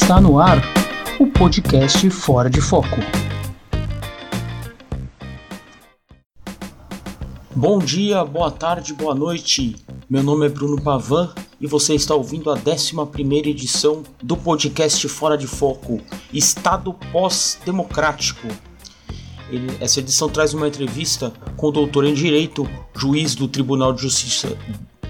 Está no ar o podcast Fora de Foco. Bom dia, boa tarde, boa noite. Meu nome é Bruno Pavan e você está ouvindo a 11 edição do podcast Fora de Foco Estado Pós-Democrático. Essa edição traz uma entrevista com o doutor em Direito, juiz do Tribunal de Justiça,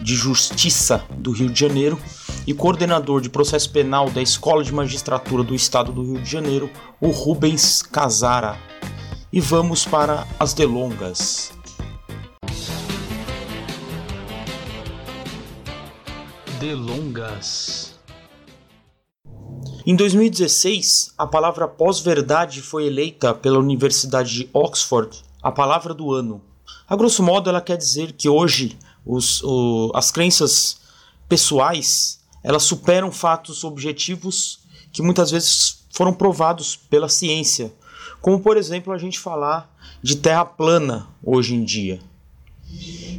de Justiça do Rio de Janeiro e coordenador de processo penal da Escola de Magistratura do Estado do Rio de Janeiro, o Rubens Casara. E vamos para as delongas. Delongas. Em 2016, a palavra pós-verdade foi eleita pela Universidade de Oxford a palavra do ano. A grosso modo, ela quer dizer que hoje os, o, as crenças pessoais elas superam fatos objetivos que muitas vezes foram provados pela ciência, como por exemplo a gente falar de terra plana hoje em dia.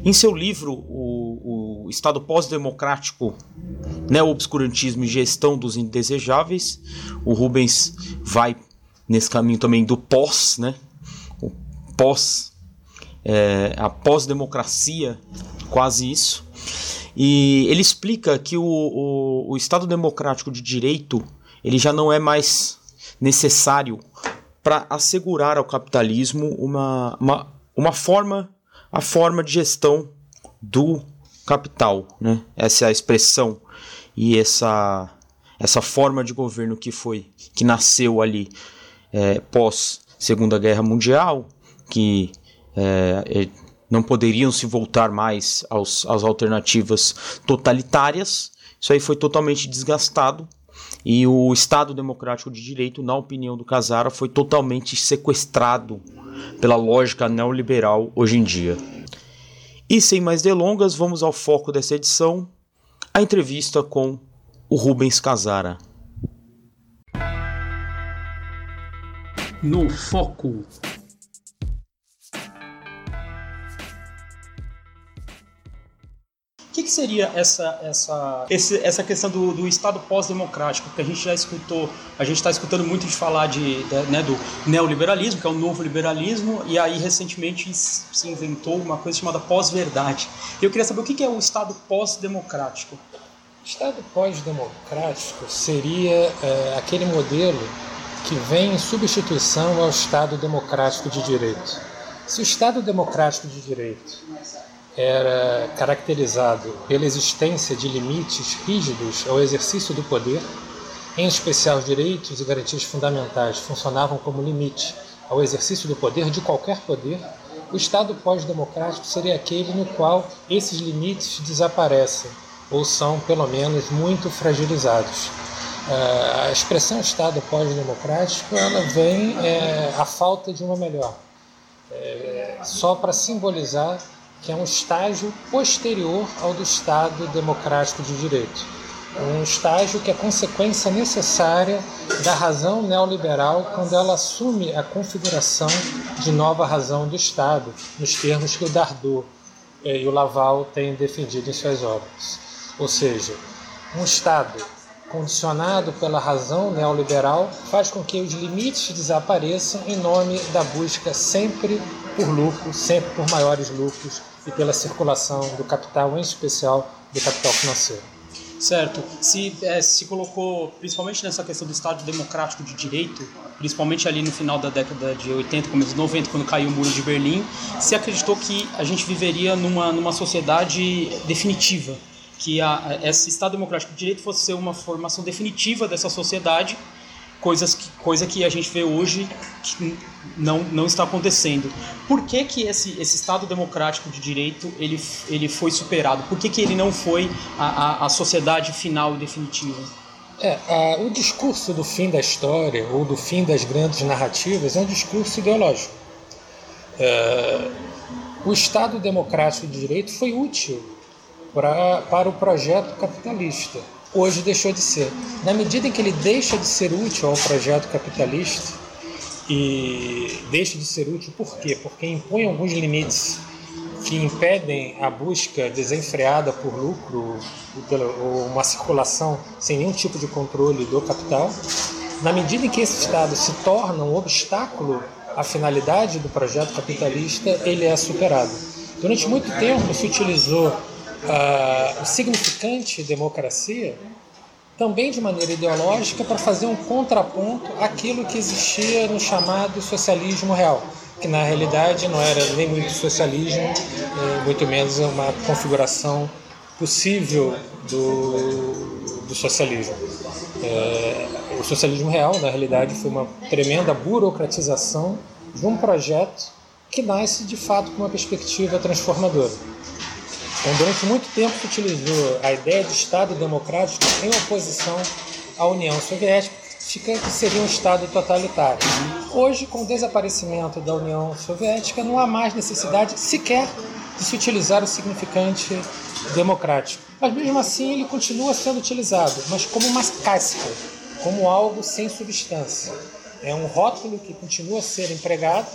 Em seu livro, o, o Estado Pós-Democrático, Neo-Obscurantismo e Gestão dos Indesejáveis, o Rubens vai nesse caminho também do pós, né? O pós, é, a pós-democracia, quase isso. E ele explica que o, o, o Estado Democrático de Direito ele já não é mais necessário para assegurar ao capitalismo uma, uma, uma forma a forma de gestão do capital, né? Essa é a expressão e essa essa forma de governo que foi que nasceu ali é, pós Segunda Guerra Mundial, que é, não poderiam se voltar mais aos, às alternativas totalitárias. Isso aí foi totalmente desgastado e o Estado Democrático de Direito, na opinião do Casara, foi totalmente sequestrado pela lógica neoliberal hoje em dia. E sem mais delongas, vamos ao foco dessa edição, a entrevista com o Rubens Casara. No foco. Que, seria essa, essa, esse, essa questão do, do Estado pós-democrático? Porque a gente já escutou, a gente está escutando muito de falar de, de, né, do neoliberalismo, que é o novo liberalismo, e aí recentemente se inventou uma coisa chamada pós-verdade. Eu queria saber o que, que é o Estado pós-democrático. Estado pós-democrático seria é, aquele modelo que vem em substituição ao Estado democrático de direito. Se o Estado democrático de direito era caracterizado pela existência de limites rígidos ao exercício do poder, em especial os direitos e garantias fundamentais funcionavam como limite ao exercício do poder de qualquer poder, o Estado pós-democrático seria aquele no qual esses limites desaparecem ou são, pelo menos, muito fragilizados. Ah, a expressão Estado pós-democrático ela vem é, à falta de uma melhor, é, só para simbolizar que é um estágio posterior ao do Estado democrático de direito. Um estágio que é consequência necessária da razão neoliberal quando ela assume a configuração de nova razão do Estado, nos termos que o Dardot eh, e o Laval têm defendido em suas obras. Ou seja, um Estado condicionado pela razão neoliberal faz com que os limites desapareçam em nome da busca sempre por lucro, sempre por maiores lucros e pela circulação do capital, em especial do capital financeiro. Certo. Se é, se colocou, principalmente nessa questão do Estado democrático de direito, principalmente ali no final da década de 80, começo de 90, quando caiu o muro de Berlim, se acreditou que a gente viveria numa, numa sociedade definitiva, que a, esse Estado democrático de direito fosse ser uma formação definitiva dessa sociedade coisas que, coisa que a gente vê hoje que não, não está acontecendo. Por que, que esse, esse Estado democrático de direito ele, ele foi superado? Por que, que ele não foi a, a, a sociedade final e definitiva? É, a, o discurso do fim da história ou do fim das grandes narrativas é um discurso ideológico. É, o Estado democrático de direito foi útil pra, para o projeto capitalista hoje deixou de ser. Na medida em que ele deixa de ser útil ao projeto capitalista, e deixa de ser útil por quê? Porque impõe alguns limites que impedem a busca desenfreada por lucro ou uma circulação sem nenhum tipo de controle do capital. Na medida em que esse Estado se torna um obstáculo à finalidade do projeto capitalista, ele é superado. Durante muito tempo se utilizou uh, o significante democracia também de maneira ideológica para fazer um contraponto àquilo que existia no chamado socialismo real que na realidade não era nem muito socialismo, muito menos uma configuração possível do, do socialismo. É, o socialismo real, na realidade, foi uma tremenda burocratização de um projeto que nasce de fato com uma perspectiva transformadora. Então, durante muito tempo se utilizou a ideia de Estado democrático em oposição à União Soviética, que seria um Estado totalitário. Hoje, com o desaparecimento da União Soviética, não há mais necessidade sequer de se utilizar o significante democrático. Mas mesmo assim, ele continua sendo utilizado, mas como uma casca, como algo sem substância. É um rótulo que continua a ser empregado,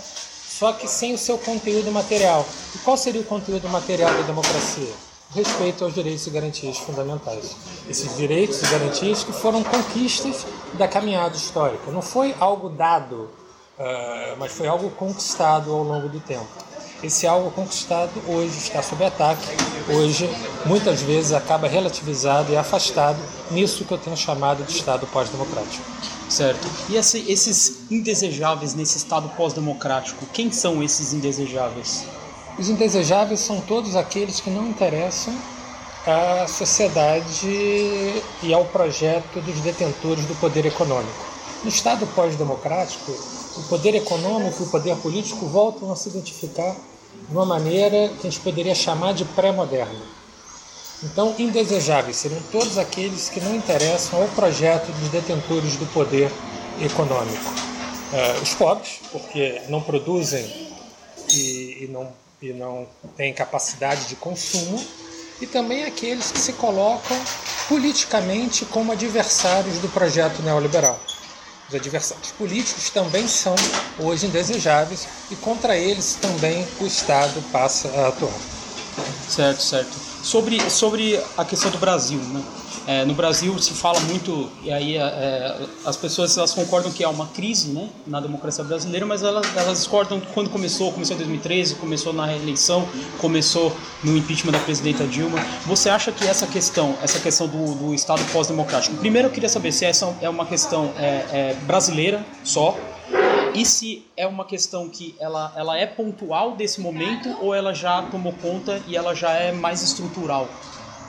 só que sem o seu conteúdo material. E qual seria o conteúdo material da democracia? respeito aos direitos e garantias fundamentais. Esses direitos e garantias que foram conquistas da caminhada histórica. Não foi algo dado, uh, mas foi algo conquistado ao longo do tempo. Esse algo conquistado hoje está sob ataque, hoje muitas vezes acaba relativizado e afastado nisso que eu tenho chamado de Estado pós-democrático. Certo. E esse, esses indesejáveis nesse Estado pós-democrático, quem são esses indesejáveis? Os indesejáveis são todos aqueles que não interessam à sociedade e ao projeto dos detentores do poder econômico. No Estado pós-democrático, o poder econômico e o poder político voltam a se identificar de uma maneira que a gente poderia chamar de pré-moderna. Então, indesejáveis seriam todos aqueles que não interessam ao projeto dos detentores do poder econômico. Uh, os pobres, porque não produzem e, e não e não têm capacidade de consumo, e também aqueles que se colocam politicamente como adversários do projeto neoliberal. Os adversários políticos também são hoje indesejáveis e contra eles também o Estado passa a atuar. Certo, certo. Sobre, sobre a questão do Brasil, né? É, no Brasil se fala muito, e aí é, é, as pessoas elas concordam que há uma crise né, na democracia brasileira, mas elas, elas discordam quando começou, começou em 2013, começou na reeleição, começou no impeachment da presidenta Dilma. Você acha que essa questão, essa questão do, do Estado pós-democrático, primeiro eu queria saber se essa é uma questão é, é, brasileira só, e se é uma questão que ela, ela é pontual desse momento ou ela já tomou conta e ela já é mais estrutural?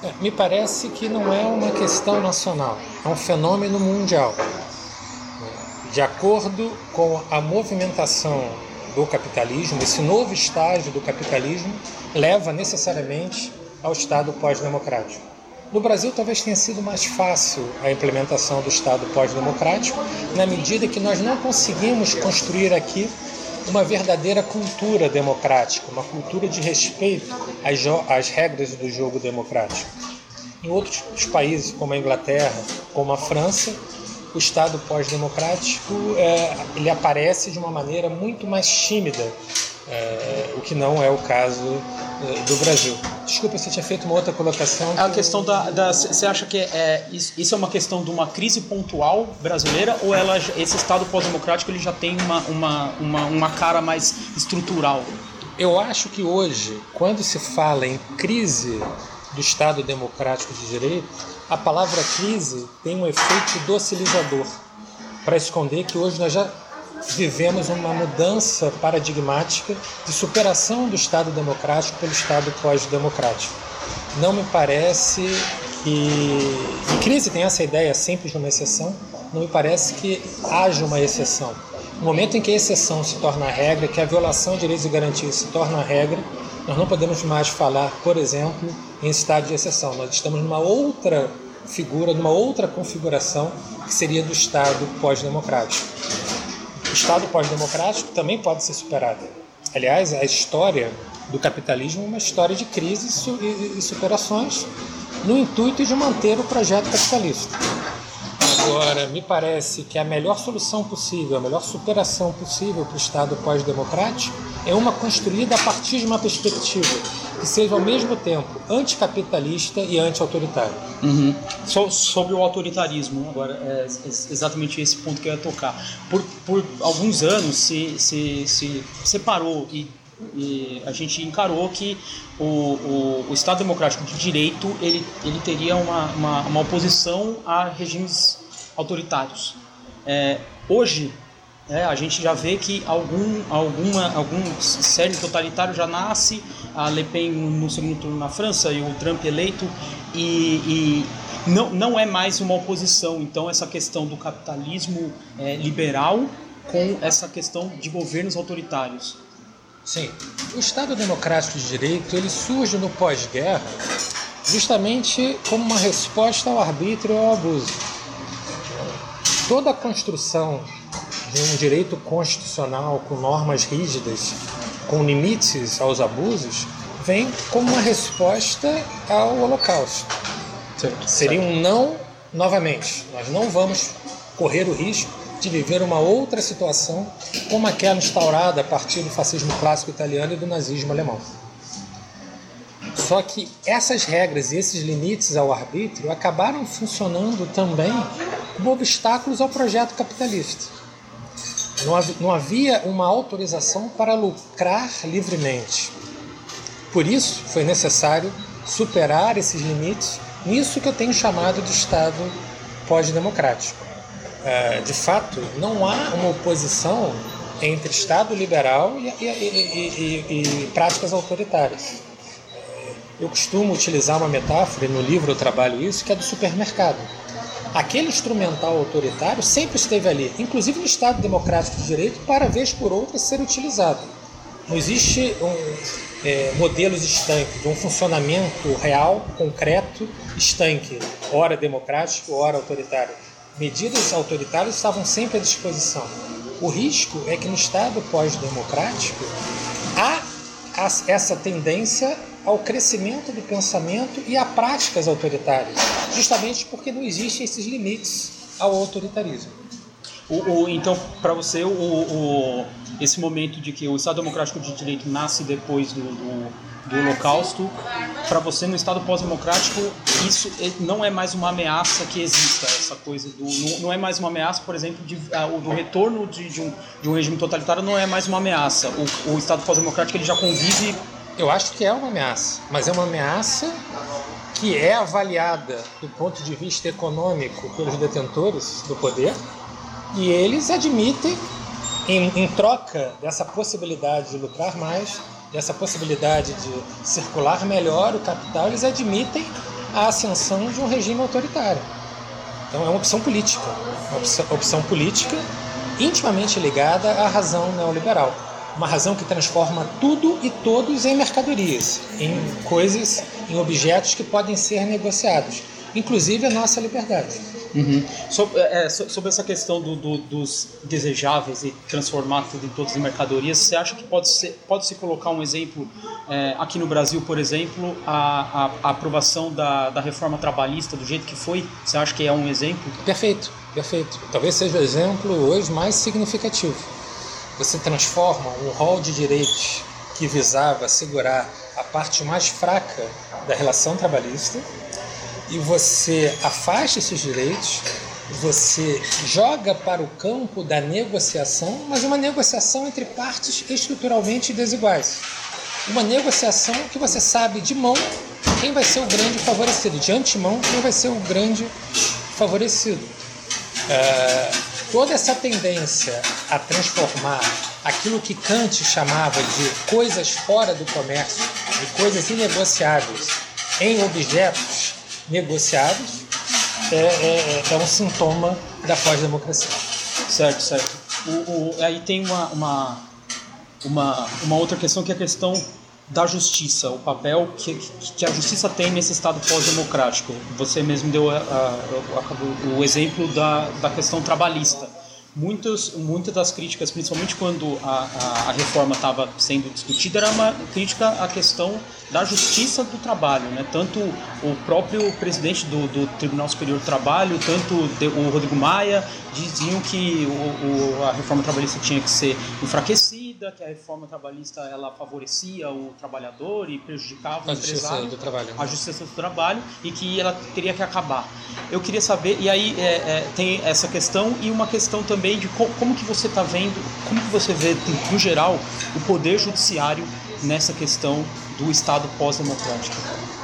É, me parece que não é uma questão nacional, é um fenômeno mundial. De acordo com a movimentação do capitalismo, esse novo estágio do capitalismo leva necessariamente ao Estado pós-democrático. No Brasil, talvez tenha sido mais fácil a implementação do Estado pós-democrático, na medida que nós não conseguimos construir aqui uma verdadeira cultura democrática, uma cultura de respeito às, às regras do jogo democrático. Em outros países, como a Inglaterra, como a França, o Estado pós-democrático é, ele aparece de uma maneira muito mais tímida, é, o que não é o caso é, do Brasil. Desculpa, você tinha feito uma outra colocação. É a questão da, da. Você acha que é, isso é uma questão de uma crise pontual brasileira ou ela, esse Estado pós-democrático ele já tem uma, uma, uma, uma cara mais estrutural? Eu acho que hoje, quando se fala em crise do Estado democrático de direito, a palavra crise tem um efeito docilizador para esconder que hoje nós já vivemos uma mudança paradigmática de superação do Estado democrático pelo Estado pós-democrático. Não me parece que. Em crise tem essa ideia sempre de uma exceção, não me parece que haja uma exceção. No momento em que a exceção se torna regra, que a violação de direitos e garantias se torna regra, nós não podemos mais falar, por exemplo, em estado de exceção. Nós estamos numa outra figura, numa outra configuração que seria do Estado pós-democrático. Estado pós-democrático também pode ser superado. Aliás, a história do capitalismo é uma história de crises e superações no intuito de manter o projeto capitalista. Agora, me parece que a melhor solução possível, a melhor superação possível para o Estado pós-democrático é uma construída a partir de uma perspectiva que seja ao mesmo tempo anticapitalista e anti-autoritária. Uhum. So, sobre o autoritarismo, agora, é exatamente esse ponto que eu ia tocar. Por, por alguns anos se, se, se separou e, e a gente encarou que o, o, o, Estado Democrático de Direito ele, ele teria uma, uma, uma oposição a regimes autoritários. É, hoje, é, a gente já vê que algum, alguma, algum série totalitário já nasce, a Le Pen no segundo turno na França e o Trump eleito, e, e não, não é mais uma oposição. Então, essa questão do capitalismo é, liberal com essa questão de governos autoritários. Sim, o Estado Democrático de Direito ele surge no pós-guerra justamente como uma resposta ao arbítrio e ao abuso. Toda a construção de um direito constitucional com normas rígidas, com limites aos abusos, vem como uma resposta ao Holocausto. Certo. Seria um não novamente. Nós não vamos correr o risco de viver uma outra situação como aquela instaurada a partir do fascismo clássico italiano e do nazismo alemão. Só que essas regras e esses limites ao arbítrio acabaram funcionando também como obstáculos ao projeto capitalista. Não havia uma autorização para lucrar livremente. Por isso, foi necessário superar esses limites, nisso que eu tenho chamado de Estado pós-democrático. É, de fato, não há uma oposição entre Estado liberal e, e, e, e práticas autoritárias. Eu costumo utilizar uma metáfora, e no livro eu trabalho isso, que é do supermercado aquele instrumental autoritário sempre esteve ali, inclusive no Estado Democrático de Direito, para vez por outra ser utilizado. Não existe um, é, modelos estanques, de um funcionamento real, concreto, estanque, ora democrático, ora autoritário. Medidas autoritárias estavam sempre à disposição. O risco é que no Estado pós-democrático há essa tendência ao crescimento do pensamento e a práticas autoritárias, justamente porque não existem esses limites ao autoritarismo. O, o, então, para você, o, esse momento de que o Estado Democrático de Direito nasce depois do, do, do Holocausto, para você, no Estado pós-democrático, isso não é mais uma ameaça que exista, essa coisa do. Não, não é mais uma ameaça, por exemplo, de, uh, do retorno de, de, um, de um regime totalitário, não é mais uma ameaça. O, o Estado pós-democrático ele já convive eu acho que é uma ameaça, mas é uma ameaça que é avaliada do ponto de vista econômico pelos detentores do poder e eles admitem, em, em troca dessa possibilidade de lucrar mais, dessa possibilidade de circular melhor o capital, eles admitem a ascensão de um regime autoritário. Então é uma opção política, uma opção, opção política intimamente ligada à razão neoliberal uma razão que transforma tudo e todos em mercadorias, em coisas, em objetos que podem ser negociados, inclusive a nossa liberdade. Uhum. Sobre, é, sobre, essa questão do, do, dos desejáveis e transformar tudo em todos em mercadorias, você acha que pode, ser, pode se colocar um exemplo é, aqui no Brasil, por exemplo, a, a, a aprovação da, da reforma trabalhista do jeito que foi? Você acha que é um exemplo? Perfeito, perfeito. Talvez seja o exemplo hoje mais significativo você transforma um rol de direitos que visava assegurar a parte mais fraca da relação trabalhista e você afasta esses direitos, você joga para o campo da negociação, mas uma negociação entre partes estruturalmente desiguais. Uma negociação que você sabe de mão quem vai ser o grande favorecido, de antemão quem vai ser o grande favorecido. É, toda essa tendência a transformar aquilo que Kant chamava de coisas fora do comércio, de coisas inegociáveis, em objetos negociados, é, é, é um sintoma da pós-democracia. Certo, certo. O, o, aí tem uma, uma, uma, uma outra questão que é a questão da justiça, o papel que, que a justiça tem nesse Estado pós-democrático. Você mesmo deu a, a, a, o exemplo da, da questão trabalhista. muitas, muitas das críticas, principalmente quando a, a, a reforma estava sendo discutida, era uma crítica à questão da justiça do trabalho. Né? Tanto o próprio presidente do, do Tribunal Superior do Trabalho, tanto o Rodrigo Maia, diziam que o, o, a reforma trabalhista tinha que ser enfraquecida, que a reforma trabalhista ela favorecia o trabalhador e prejudicava a o empresário, do trabalho. a justiça do trabalho e que ela teria que acabar. Eu queria saber, e aí é, é, tem essa questão e uma questão também de co como que você está vendo, como que você vê, no geral, o poder judiciário nessa questão do Estado pós-democrático.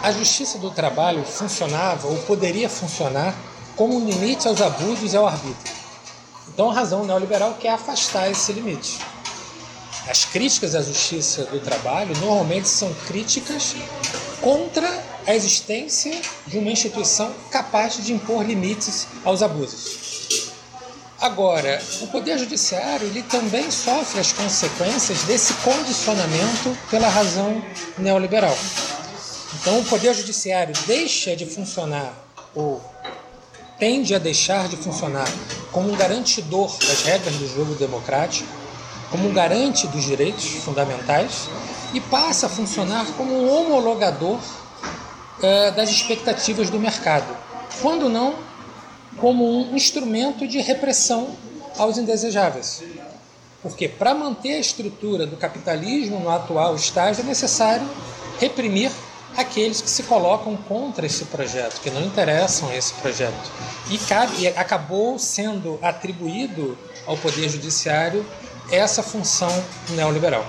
A justiça do trabalho funcionava ou poderia funcionar como um limite aos abusos e ao arbítrio. Então a razão neoliberal quer afastar esse limite. As críticas à justiça do trabalho normalmente são críticas contra a existência de uma instituição capaz de impor limites aos abusos. Agora, o poder judiciário ele também sofre as consequências desse condicionamento pela razão neoliberal. Então, o poder judiciário deixa de funcionar ou tende a deixar de funcionar como um garantidor das regras do jogo democrático, como um garante dos direitos fundamentais e passa a funcionar como um homologador uh, das expectativas do mercado, quando não como um instrumento de repressão aos indesejáveis. Porque para manter a estrutura do capitalismo no atual estágio é necessário reprimir aqueles que se colocam contra esse projeto, que não interessam a esse projeto. E, cabe, e acabou sendo atribuído ao Poder Judiciário essa função neoliberal.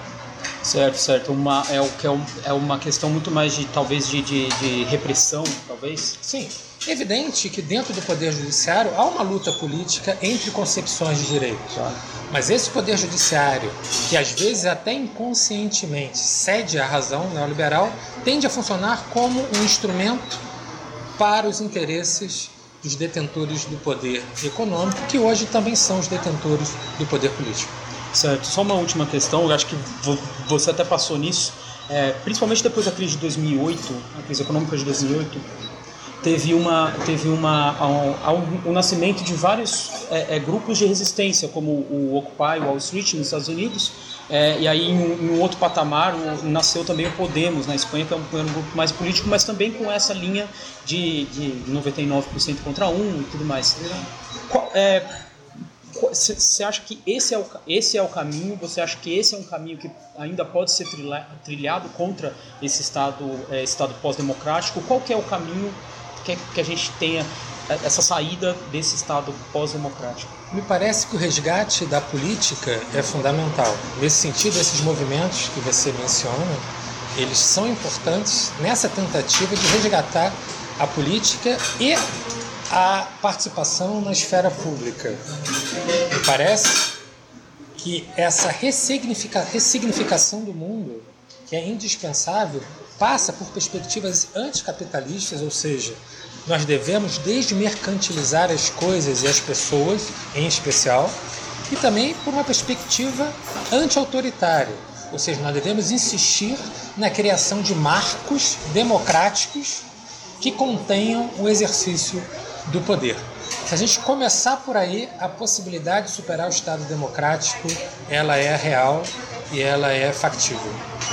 Certo, certo. Uma, é, o, que é, um, é uma questão muito mais de, talvez, de, de, de repressão, talvez? Sim. É evidente que dentro do Poder Judiciário há uma luta política entre concepções de direito. Claro. Mas esse Poder Judiciário, que às vezes até inconscientemente cede à razão neoliberal, tende a funcionar como um instrumento para os interesses dos detentores do poder econômico, que hoje também são os detentores do poder político. Certo. Só uma última questão, eu acho que você até passou nisso, é, principalmente depois da crise de 2008, a crise econômica de 2008, teve uma teve uma um, um, um nascimento de vários é, é, grupos de resistência como o Occupy Wall Street nos Estados Unidos é, e aí em, em, um outro patamar nasceu também o Podemos na Espanha que é um, um, grupo mais político mas também com essa linha de, de 99% contra um e tudo mais Qual, é, você acha que esse é, o, esse é o caminho? Você acha que esse é um caminho que ainda pode ser trilhado contra esse Estado, é, estado pós-democrático? Qual que é o caminho que, que a gente tenha essa saída desse Estado pós-democrático? Me parece que o resgate da política é fundamental. Nesse sentido, esses movimentos que você menciona, eles são importantes nessa tentativa de resgatar a política e a participação na esfera pública. Parece que essa ressignifica, ressignificação do mundo, que é indispensável, passa por perspectivas anticapitalistas, ou seja, nós devemos desde mercantilizar as coisas e as pessoas, em especial, e também por uma perspectiva anti-autoritária, ou seja, nós devemos insistir na criação de marcos democráticos que contenham o exercício do poder. Se a gente começar por aí, a possibilidade de superar o Estado democrático, ela é real e ela é factível.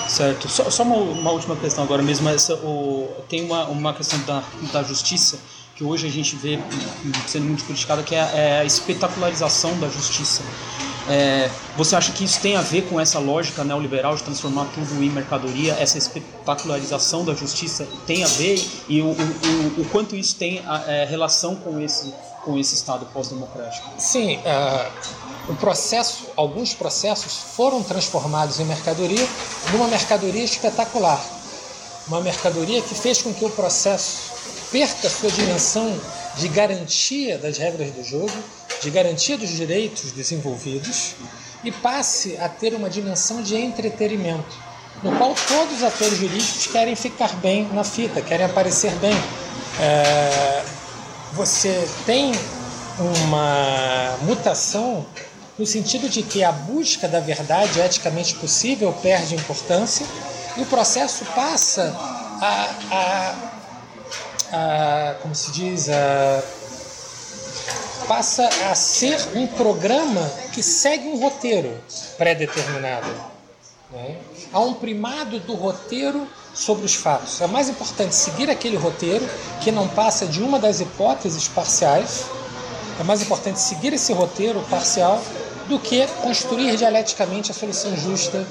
Certo. Só, só uma, uma, última questão agora mesmo. Essa, o, tem uma, uma questão da, da justiça que hoje a gente vê sendo muito criticada, que é a, é a espetacularização da justiça. É, você acha que isso tem a ver com essa lógica neoliberal de transformar tudo em mercadoria? Essa espetacularização da justiça tem a ver? E o, o, o quanto isso tem a, é, relação com esse, com esse Estado pós-democrático? Sim, uh, o processo, alguns processos foram transformados em mercadoria numa mercadoria espetacular. Uma mercadoria que fez com que o processo perca sua dimensão de garantia das regras do jogo de garantia dos direitos dos envolvidos e passe a ter uma dimensão de entretenimento, no qual todos os atores jurídicos querem ficar bem na fita, querem aparecer bem. É, você tem uma mutação no sentido de que a busca da verdade eticamente possível perde importância e o processo passa a, a, a como se diz, a passa a ser um programa que segue um roteiro pré-determinado. Né? Há um primado do roteiro sobre os fatos. É mais importante seguir aquele roteiro que não passa de uma das hipóteses parciais. É mais importante seguir esse roteiro parcial do que construir dialeticamente a solução justa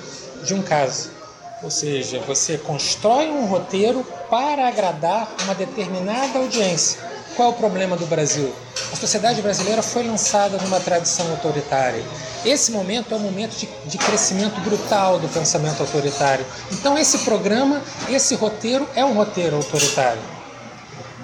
de um caso. Ou seja, você constrói um roteiro para agradar uma determinada audiência. Qual é o problema do Brasil? A sociedade brasileira foi lançada numa tradição autoritária. Esse momento é um momento de, de, crescimento brutal do pensamento autoritário. Então, esse programa, esse roteiro é um roteiro autoritário.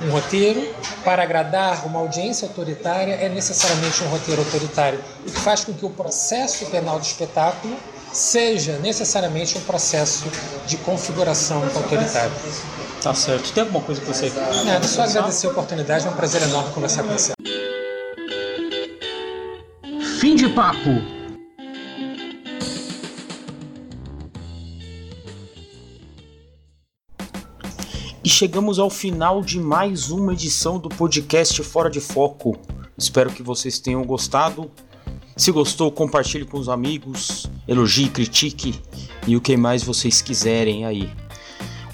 Um roteiro para agradar uma audiência autoritária é necessariamente um roteiro autoritário, o que faz com que o processo penal do espetáculo seja necessariamente um processo de configuração autoritária. Tá certo. Tem alguma coisa que você. Nada, só agradecer a oportunidade, é um prazer enorme conversar com você. De papo. E chegamos ao final de mais uma edição do podcast Fora de Foco. Espero que vocês tenham gostado. Se gostou, compartilhe com os amigos, elogie, critique e o que mais vocês quiserem aí.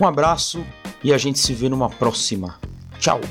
Um abraço e a gente se vê numa próxima. Tchau!